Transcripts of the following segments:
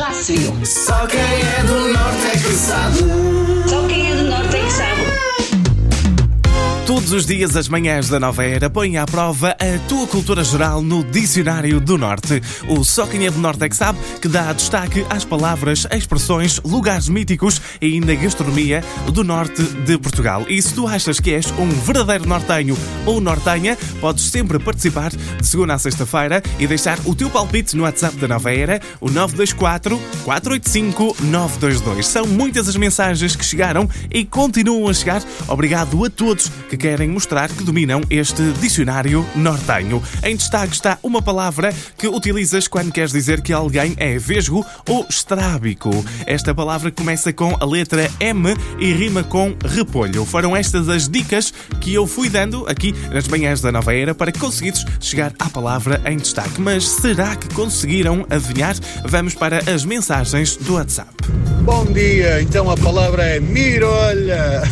já. Só quem é do norte é sabe. Todos os dias, as manhãs da nova era põem à prova a tua cultura geral no Dicionário do Norte. O Só Quem é do Norte é que sabe que dá destaque às palavras, expressões, lugares míticos e ainda gastronomia do norte de Portugal. E se tu achas que és um verdadeiro nortenho ou nortenha, podes sempre participar de segunda a sexta-feira e deixar o teu palpite no WhatsApp da nova era, o 924 485 922. São muitas as mensagens que chegaram e continuam a chegar. Obrigado a todos que querem mostrar que dominam este dicionário nortenho. Em destaque está uma palavra que utilizas quando queres dizer que alguém é vesgo ou estrábico. Esta palavra começa com a letra M e rima com repolho. Foram estas as dicas que eu fui dando aqui nas manhãs da nova era para conseguires chegar à palavra em destaque. Mas será que conseguiram adivinhar? Vamos para as mensagens do WhatsApp. Bom dia, então a palavra é mirolha.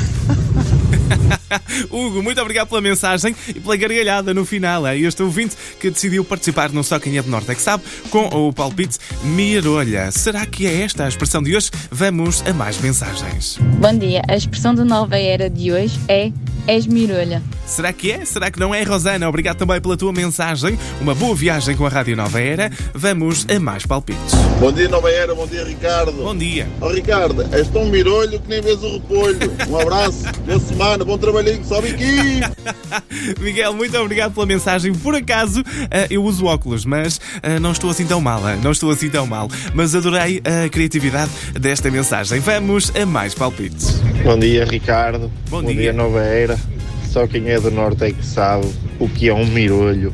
Hugo, muito obrigado pela mensagem e pela gargalhada no final. É este ouvinte que decidiu participar no Só Quem é do Norte é que sabe com o palpite Mirolha. Será que é esta a expressão de hoje? Vamos a mais mensagens. Bom dia, a expressão da nova era de hoje é És mirolha. Será que é? Será que não é, Rosana? Obrigado também pela tua mensagem. Uma boa viagem com a Rádio Nova Era. Vamos a mais palpites. Bom dia, Nova Era. Bom dia, Ricardo. Bom dia. Ó, Ricardo, és tão mirolho que nem vês o repolho. Um abraço, boa semana, bom trabalhinho, sobe aqui. Miguel, muito obrigado pela mensagem. Por acaso, eh, eu uso óculos, mas eh, não estou assim tão mal. eh, Não estou assim tão mal. Mas adorei a criatividade desta mensagem. Vamos a mais palpites. Bom dia, Ricardo. Bom dia. dia, Nova Era. Só quem é do Norte é que sabe o que é um mirolho.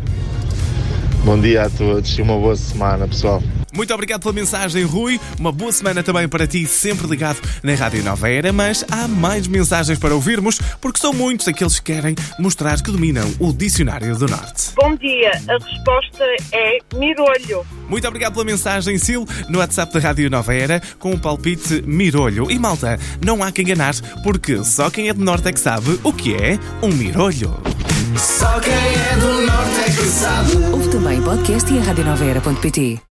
Bom dia a todos e uma boa semana, pessoal. Muito obrigado pela mensagem, Rui. Uma boa semana também para ti, sempre ligado na Rádio Nova Era. Mas há mais mensagens para ouvirmos, porque são muitos aqueles que querem mostrar que dominam o Dicionário do Norte. Bom dia, a resposta é mirolho. Muito obrigado pela mensagem, Sil, no WhatsApp da Rádio Nova Era, com o palpite Mirolho. E malta, não há que enganar, porque só quem é do Norte é que sabe o que é um mirolho. Só quem é do norte é que sabe. Também podcast e a.